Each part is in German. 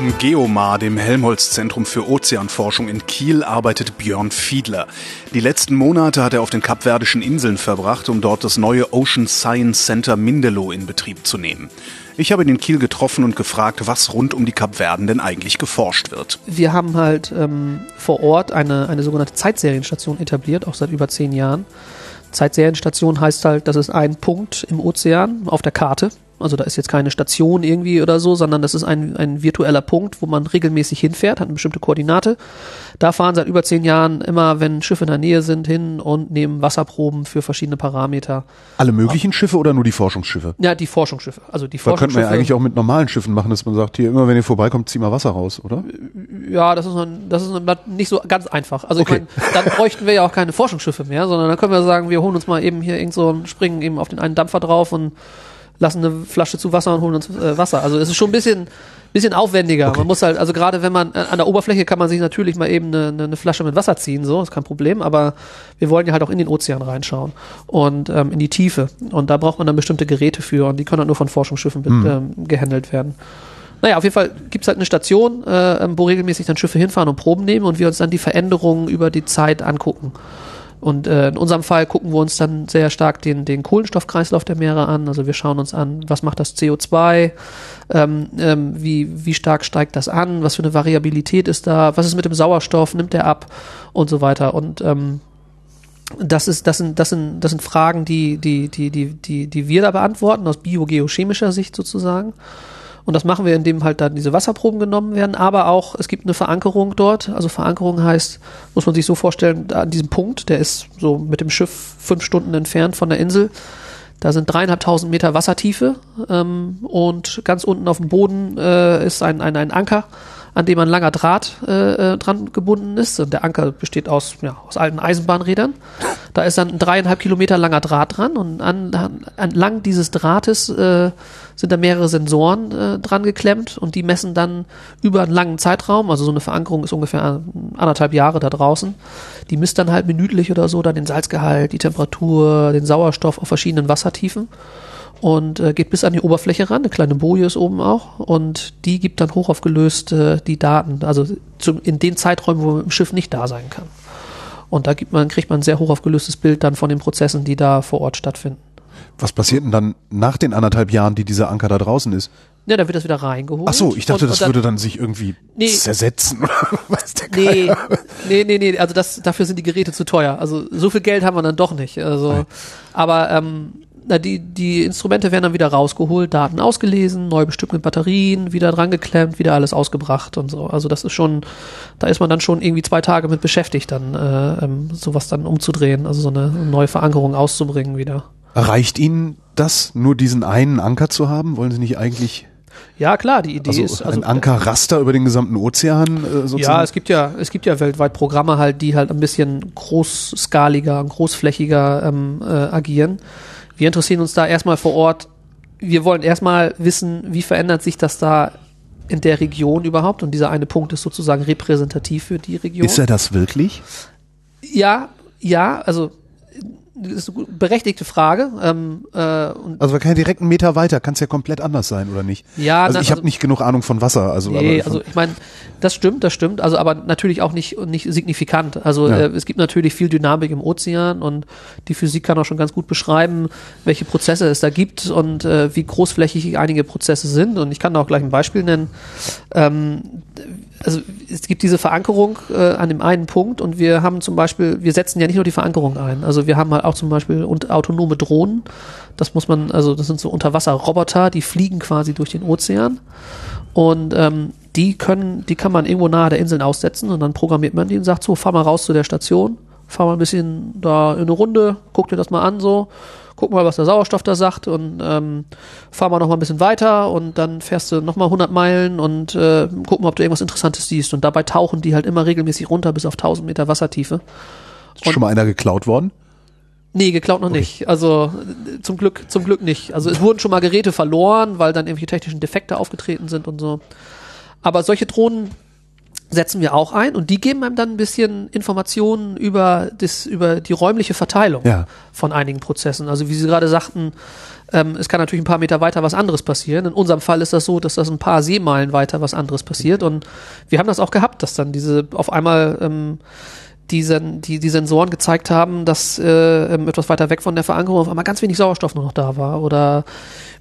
Am Geomar, dem Helmholtz-Zentrum für Ozeanforschung in Kiel, arbeitet Björn Fiedler. Die letzten Monate hat er auf den Kapverdischen Inseln verbracht, um dort das neue Ocean Science Center Mindelo in Betrieb zu nehmen. Ich habe ihn in Kiel getroffen und gefragt, was rund um die Kapverden denn eigentlich geforscht wird. Wir haben halt ähm, vor Ort eine, eine sogenannte Zeitserienstation etabliert, auch seit über zehn Jahren. Zeitserienstation heißt halt, das ist ein Punkt im Ozean auf der Karte also da ist jetzt keine Station irgendwie oder so, sondern das ist ein, ein virtueller Punkt, wo man regelmäßig hinfährt, hat eine bestimmte Koordinate. Da fahren seit über zehn Jahren immer, wenn Schiffe in der Nähe sind, hin und nehmen Wasserproben für verschiedene Parameter. Alle möglichen Schiffe oder nur die Forschungsschiffe? Ja, die Forschungsschiffe. Also die Da Forschungsschiffe. könnte man ja eigentlich auch mit normalen Schiffen machen, dass man sagt, hier immer wenn ihr vorbeikommt, zieh mal Wasser raus, oder? Ja, das ist, noch, das ist noch nicht so ganz einfach. Also Okay. ich meine, dann bräuchten wir ja auch keine Forschungsschiffe mehr, sondern dann können wir sagen, wir holen uns mal eben hier irgend so ein, springen eben auf den einen Dampfer drauf und lassen eine Flasche zu Wasser und holen uns äh, Wasser. Also es ist schon ein bisschen, bisschen aufwendiger. Man muss halt, also gerade wenn man äh, an der Oberfläche kann man sich natürlich mal eben eine, eine, Flasche mit Wasser ziehen, so, ist kein Problem, aber wir wollen ja halt auch in den Ozean reinschauen und ähm, in die Tiefe. Und da braucht man dann bestimmte Geräte für und die können halt nur von Forschungsschiffen mit, ähm, gehandelt werden. Naja, auf jeden Fall gibt's halt eine Station, äh, ähm, wo regelmäßig dann Schiffe hinfahren und Proben nehmen und wir uns dann die Veränderungen über die Zeit angucken. Und äh, in unserem Fall gucken wir uns dann sehr stark den, den Kohlenstoffkreislauf der Meere an. Also wir schauen uns an, was macht das CO2, ähm, ähm, wie, wie stark steigt das an, was für eine Variabilität ist da, was ist mit dem Sauerstoff, nimmt der ab und so weiter. Und ähm, das ist, das sind, das sind, das sind Fragen, die, die, die, die, die, die wir da beantworten, aus biogeochemischer Sicht sozusagen. Und das machen wir, indem halt dann diese Wasserproben genommen werden, aber auch, es gibt eine Verankerung dort. Also Verankerung heißt, muss man sich so vorstellen, an diesem Punkt, der ist so mit dem Schiff fünf Stunden entfernt von der Insel. Da sind dreieinhalbtausend Meter Wassertiefe ähm, und ganz unten auf dem Boden äh, ist ein, ein, ein Anker, an dem ein langer Draht äh, äh, dran gebunden ist. Und der Anker besteht aus, ja, aus alten Eisenbahnrädern. Da ist dann ein dreieinhalb Kilometer langer Draht dran. Und an, an, entlang dieses Drahtes äh, sind da mehrere Sensoren äh, dran geklemmt. Und die messen dann über einen langen Zeitraum, also so eine Verankerung ist ungefähr anderthalb Jahre da draußen, die misst dann halt minütlich oder so dann den Salzgehalt, die Temperatur, den Sauerstoff auf verschiedenen Wassertiefen und äh, geht bis an die Oberfläche ran, eine kleine Boje ist oben auch und die gibt dann hochaufgelöst äh, die Daten, also zum, in den Zeiträumen, wo man mit dem Schiff nicht da sein kann. Und da man, kriegt man ein sehr hochaufgelöstes Bild dann von den Prozessen, die da vor Ort stattfinden. Was passiert denn dann nach den anderthalb Jahren, die dieser Anker da draußen ist? Ja, dann wird das wieder reingeholt. Ach so, ich dachte, und, das und dann, würde dann sich irgendwie Nee. zersetzen oder was der Nee, Geier. nee, nee, nee, also das, dafür sind die Geräte zu teuer. Also so viel Geld haben wir dann doch nicht. Also, aber ähm, na, die, die Instrumente werden dann wieder rausgeholt, Daten ausgelesen, neu bestimmt mit Batterien, wieder dran geklemmt, wieder alles ausgebracht und so. Also das ist schon, da ist man dann schon irgendwie zwei Tage mit beschäftigt, dann äh, ähm, sowas dann umzudrehen, also so eine neue Verankerung auszubringen wieder. Reicht Ihnen das, nur diesen einen Anker zu haben? Wollen Sie nicht eigentlich Ja, klar, die Idee also ist also ein Ankerraster über den gesamten Ozean äh, sozusagen? Ja, es gibt ja, es gibt ja weltweit Programme halt, die halt ein bisschen großskaliger und großflächiger ähm, äh, agieren. Wir interessieren uns da erstmal vor Ort. Wir wollen erstmal wissen, wie verändert sich das da in der Region überhaupt? Und dieser eine Punkt ist sozusagen repräsentativ für die Region. Ist er das wirklich? ja, ja, also ist eine berechtigte Frage. Ähm, äh, und Also kein direkten Meter weiter, kann es ja komplett anders sein, oder nicht? Ja, also na, ich habe also- nicht genug Ahnung von Wasser. Also, Nee, also ich meine, das stimmt, das stimmt, also aber natürlich auch nicht, nicht signifikant. Also Ja. äh, es gibt natürlich viel Dynamik im Ozean und die Physik kann auch schon ganz gut beschreiben, welche Prozesse es da gibt und äh, wie großflächig einige Prozesse sind. Und ich kann da auch gleich ein Beispiel nennen. Ähm, also es gibt diese Verankerung äh, an dem einen Punkt und wir haben zum Beispiel, wir setzen ja nicht nur die Verankerung ein, also wir haben halt auch zum Beispiel und autonome Drohnen. Das muss man, also das sind so Unterwasserroboter, die fliegen quasi durch den Ozean und ähm, die können, die kann man irgendwo nahe der Inseln aussetzen und dann programmiert man die und sagt so, fahr mal raus zu der Station, fahr mal ein bisschen da in eine Runde, guck dir das mal an so, guck mal, was der Sauerstoff da sagt und ähm, fahr mal noch mal ein bisschen weiter und dann fährst du noch mal 100 Meilen und äh, guck mal, ob du irgendwas Interessantes siehst. Und dabei tauchen die halt immer regelmäßig runter bis auf 1000 Meter Wassertiefe. Ist schon mal einer geklaut worden? Nee, geklaut noch Okay. nicht. Also zum Glück, zum Glück nicht. Also es wurden schon mal Geräte verloren, weil dann irgendwelche technischen Defekte aufgetreten sind und so. Aber solche Drohnen setzen wir auch ein und die geben einem dann ein bisschen Informationen über das, über die räumliche Verteilung Ja. von einigen Prozessen. Also wie Sie gerade sagten, ähm, es kann natürlich ein paar Meter weiter was anderes passieren. In unserem Fall ist das so, dass das ein paar Seemeilen weiter was anderes passiert. Und wir haben das auch gehabt, dass dann diese auf einmal ähm, die, Sen die, die Sensoren gezeigt haben, dass äh, ähm, etwas weiter weg von der Verankerung auf einmal ganz wenig Sauerstoff nur noch da war. Oder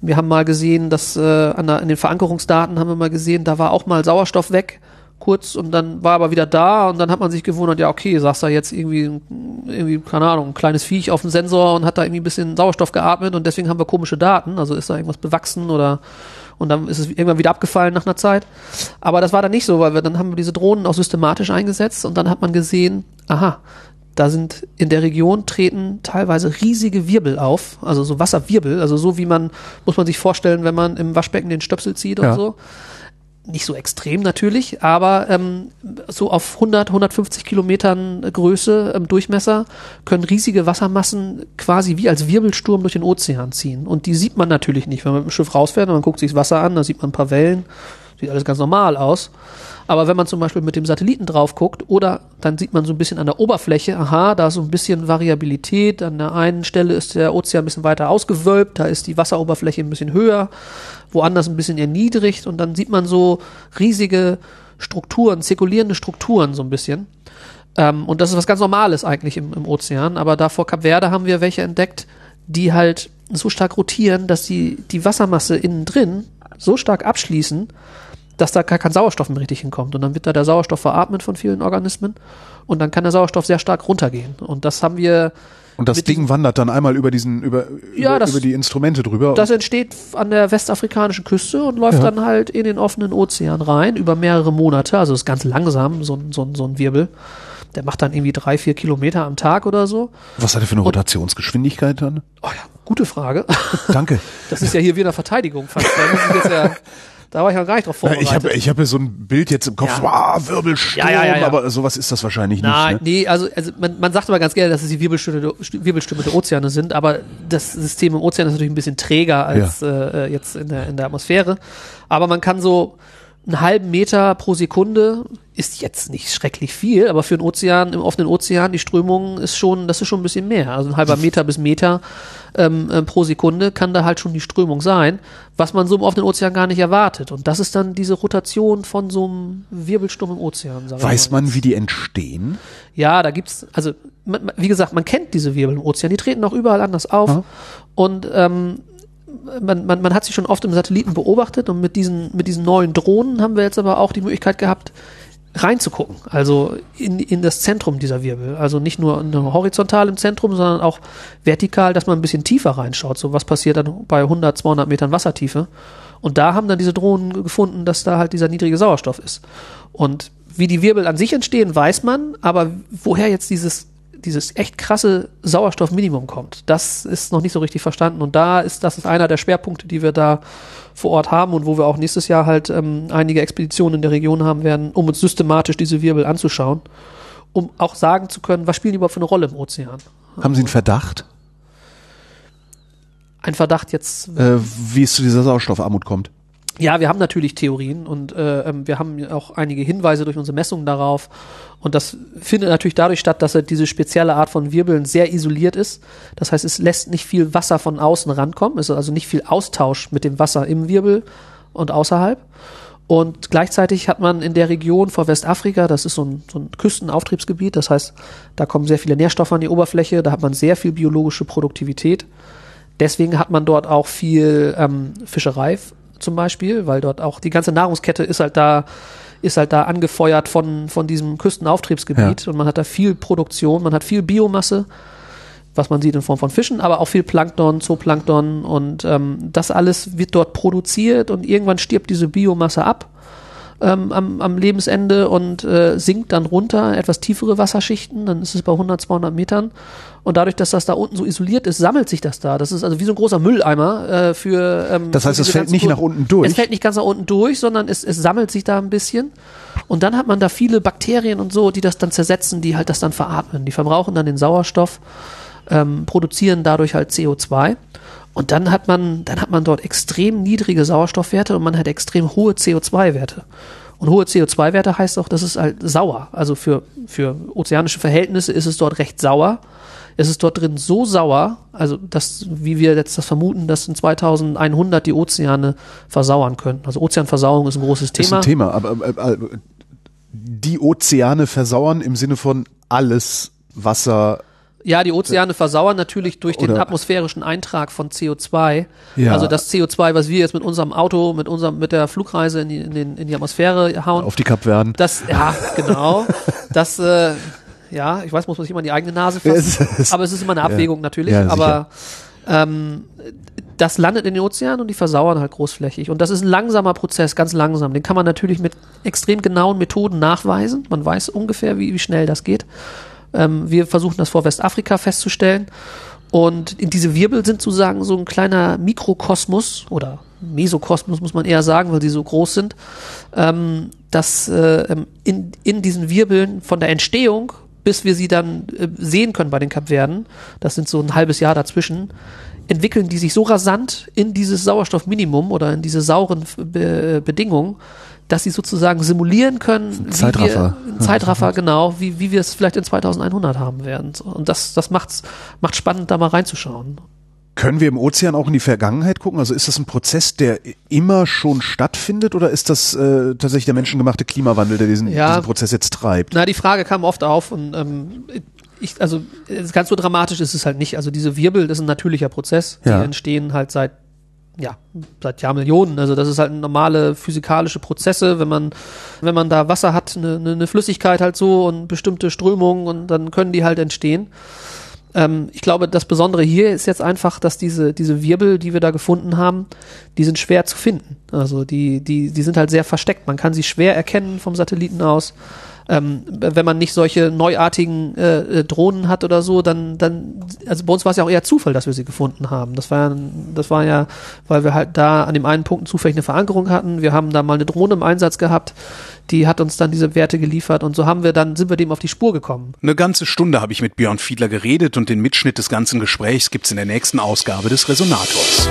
wir haben mal gesehen, dass äh, an, der, an den Verankerungsdaten haben wir mal gesehen, da war auch mal Sauerstoff weg kurz und dann war er aber wieder da und dann hat man sich gewundert, ja okay, saß da jetzt irgendwie, irgendwie, keine Ahnung, ein kleines Viech auf dem Sensor und hat da irgendwie ein bisschen Sauerstoff geatmet und deswegen haben wir komische Daten, also ist da irgendwas bewachsen oder und dann ist es irgendwann wieder abgefallen nach einer Zeit. Aber das war dann nicht so, weil wir dann haben wir diese Drohnen auch systematisch eingesetzt und dann hat man gesehen, aha, da sind in der Region treten teilweise riesige Wirbel auf, also so Wasserwirbel, also so wie man, muss man sich vorstellen, wenn man im Waschbecken den Stöpsel zieht Ja. und so. Nicht so extrem natürlich, aber ähm, so auf 100, 150 Kilometern Größe, ähm, Durchmesser, können riesige Wassermassen quasi wie als Wirbelsturm durch den Ozean ziehen. Und die sieht man natürlich nicht, wenn man mit dem Schiff rausfährt und man guckt sich das Wasser an, da sieht man ein paar Wellen, sieht alles ganz normal aus. Aber wenn man zum Beispiel mit dem Satelliten drauf guckt oder dann sieht man so ein bisschen an der Oberfläche, aha, da ist so ein bisschen Variabilität. An der einen Stelle ist der Ozean ein bisschen weiter ausgewölbt, da ist die Wasseroberfläche ein bisschen höher, woanders ein bisschen erniedrigt und dann sieht man so riesige Strukturen, zirkulierende Strukturen so ein bisschen. Ähm, und das ist was ganz Normales eigentlich im, im Ozean. Aber da vor Kap Verde haben wir welche entdeckt, die halt so stark rotieren, dass die, die Wassermasse innen drin so stark abschließen, dass da gar kein Sauerstoff mehr richtig hinkommt. Und dann wird da der Sauerstoff veratmet von vielen Organismen und dann kann der Sauerstoff sehr stark runtergehen. Und das haben wir, Und das Ding wandert dann einmal über diesen, über, Ja, über, das- über die Instrumente drüber. das entsteht an der westafrikanischen Küste und läuft Ja. dann halt in den offenen Ozean rein über mehrere Monate. Also ist ganz langsam, so, ein- so, ein- so ein Wirbel. Der macht dann irgendwie drei, vier Kilometer am Tag oder so. Was hat er für eine Rotationsgeschwindigkeit dann? Oh ja, gute Frage. Danke. Das ist ja hier wie in der Verteidigung fast. Da, muss ich jetzt ja, da war ich noch gar nicht drauf Na, vorbereitet. ich habe ich hab so ein Bild jetzt im Kopf, Ja. wow, Wirbelsturm, Ja, ja, aber sowas ist das wahrscheinlich nicht. Ne? nee, also, also man, man sagt immer ganz gerne, dass es die Wirbelstürme, der- Wirbelstürme der Ozeane sind, aber das System im Ozean ist natürlich ein bisschen träger als äh, jetzt in der, in der Atmosphäre. Aber man kann so einen halben Meter pro Sekunde ist jetzt nicht schrecklich viel, aber für den Ozean, im offenen Ozean, die Strömung ist schon, das ist schon ein bisschen mehr. Also ein halber Meter bis Meter ähm, ähm, pro Sekunde kann da halt schon die Strömung sein, was man so im offenen Ozean gar nicht erwartet. Und das ist dann diese Rotation von so einem Wirbelsturm im Ozean. sag ich Weiß man, wie die entstehen? Ja, da gibt's, also man, wie gesagt, man kennt diese Wirbel im Ozean, die treten auch überall anders auf. Ja. Und ähm, man, man, man hat sie schon oft im Satelliten beobachtet und mit diesen, mit diesen neuen Drohnen haben wir jetzt aber auch die Möglichkeit gehabt, reinzugucken, also in, in das Zentrum dieser Wirbel. Also nicht nur, horizontal im Zentrum, sondern auch vertikal, dass man ein bisschen tiefer reinschaut. So was passiert dann bei 100, 200 Metern Wassertiefe. Und da haben dann diese Drohnen gefunden, dass da halt dieser niedrige Sauerstoff ist. Und wie die Wirbel an sich entstehen, weiß man, aber woher jetzt dieses, dieses echt krasse Sauerstoffminimum kommt, das ist noch nicht so richtig verstanden. Und da ist, das ist einer der Schwerpunkte, die wir da vor Ort haben und wo wir auch nächstes Jahr halt ähm, einige Expeditionen in der Region haben werden, um uns systematisch diese Wirbel anzuschauen, um auch sagen zu können, was spielen die überhaupt für eine Rolle im Ozean. Haben Sie einen Verdacht, Ein Verdacht jetzt äh, wie es zu dieser Sauerstoffarmut kommt? Ja, wir haben natürlich Theorien und äh, ähm, wir haben auch einige Hinweise durch unsere Messungen darauf. Und das findet natürlich dadurch statt, dass diese spezielle Art von Wirbeln sehr isoliert ist. Das heißt, es lässt nicht viel Wasser von außen rankommen. Es ist also nicht viel Austausch mit dem Wasser im Wirbel und außerhalb. Und gleichzeitig hat man in der Region vor Westafrika, das ist so ein, so ein Küstenauftriebsgebiet, das heißt, da kommen sehr viele Nährstoffe an die Oberfläche, da hat man sehr viel biologische Produktivität. Deswegen hat man dort auch viel ähm, Fischerei zum Beispiel, weil dort auch die ganze Nahrungskette ist halt da, ist halt da angefeuert von, von diesem Küstenauftriebsgebiet. Und man hat da viel Produktion, man hat viel Biomasse, was man sieht in Form von Fischen, aber auch viel Plankton, Zooplankton. Und ähm, das alles wird dort produziert und irgendwann stirbt diese Biomasse ab. Ähm, am, am Lebensende und äh, sinkt dann runter, etwas tiefere Wasserschichten, dann ist es bei 100, 200 Metern. Und dadurch, dass das da unten so isoliert ist, sammelt sich das da. Das ist also wie so ein großer Mülleimer äh, für. Ähm, das heißt, es fällt nicht nach unten durch. Es fällt nicht ganz nach unten durch, sondern es, es sammelt sich da ein bisschen. Und dann hat man da viele Bakterien und so, die das dann zersetzen, die halt das dann veratmen. Die verbrauchen dann den Sauerstoff, ähm, produzieren dadurch halt CO2. Und dann hat man, dann hat man dort extrem niedrige Sauerstoffwerte und man hat extrem hohe CO2-Werte. Und hohe CO2-Werte heißt auch, das ist halt sauer. Also für, für ozeanische Verhältnisse ist es dort recht sauer. Es ist dort drin so sauer, also dass, wie wir jetzt das vermuten, dass in 2100 die Ozeane versauern können. Also Ozeanversauerung ist ein großes Thema. Ist ein Thema, aber, aber, aber die Ozeane versauern im Sinne von alles Wasser ja, die Ozeane versauern natürlich durch den atmosphärischen Eintrag von CO2. Ja. Also das CO2, was wir jetzt mit unserem Auto, mit unserem, mit der Flugreise in die, in, den, in die Atmosphäre hauen. Auf die Kapverden. Das, ja, genau. das, äh, ja, ich weiß, muss man sich immer in die eigene Nase fassen. aber es ist immer eine Abwägung ja. natürlich. Ja, aber ähm, das landet in den Ozeanen und die versauern halt großflächig. Und das ist ein langsamer Prozess, ganz langsam. Den kann man natürlich mit extrem genauen Methoden nachweisen. Man weiß ungefähr, wie, wie schnell das geht. Ähm, wir versuchen das vor Westafrika festzustellen. Und in diese Wirbel sind sozusagen so ein kleiner Mikrokosmos oder Mesokosmos muss man eher sagen, weil sie so groß sind, ähm, dass äh, ähm, in, in diesen Wirbeln von der Entstehung bis wir sie dann äh, sehen können bei den Kapverden, das sind so ein halbes Jahr dazwischen, entwickeln die sich so rasant in dieses Sauerstoffminimum oder in diese sauren Be Bedingungen, dass sie sozusagen simulieren können, Zeitraffer, wir, Zeitraffer genau, wie, wie wir es vielleicht in 2100 haben werden. Und das, das macht's, macht spannend, da mal reinzuschauen. Können wir im Ozean auch in die Vergangenheit gucken? Also ist das ein Prozess, der immer schon stattfindet oder ist das äh, tatsächlich der menschengemachte Klimawandel, der diesen, ja, diesen Prozess jetzt treibt? Na, die Frage kam oft auf und ähm, ich, also ganz so dramatisch ist es halt nicht. Also diese Wirbel, das ist ein natürlicher Prozess. Die ja. entstehen halt seit ja, seit Jahrmillionen. Also das ist halt normale physikalische Prozesse, wenn man, wenn man da Wasser hat, eine, eine Flüssigkeit halt so und bestimmte Strömungen und dann können die halt entstehen. Ähm, ich glaube, das Besondere hier ist jetzt einfach, dass diese, diese Wirbel, die wir da gefunden haben, die sind schwer zu finden. Also die, die, die sind halt sehr versteckt. Man kann sie schwer erkennen vom Satelliten aus ähm, wenn man nicht solche neuartigen äh, Drohnen hat oder so, dann, dann, also bei uns war es ja auch eher Zufall, dass wir sie gefunden haben. Das war, ja, das war ja, weil wir halt da an dem einen Punkt zufällig eine Verankerung hatten. Wir haben da mal eine Drohne im Einsatz gehabt, die hat uns dann diese Werte geliefert und so haben wir dann, sind wir dem auf die Spur gekommen. Eine ganze Stunde habe ich mit Björn Fiedler geredet und den Mitschnitt des ganzen Gesprächs gibt's in der nächsten Ausgabe des Resonators.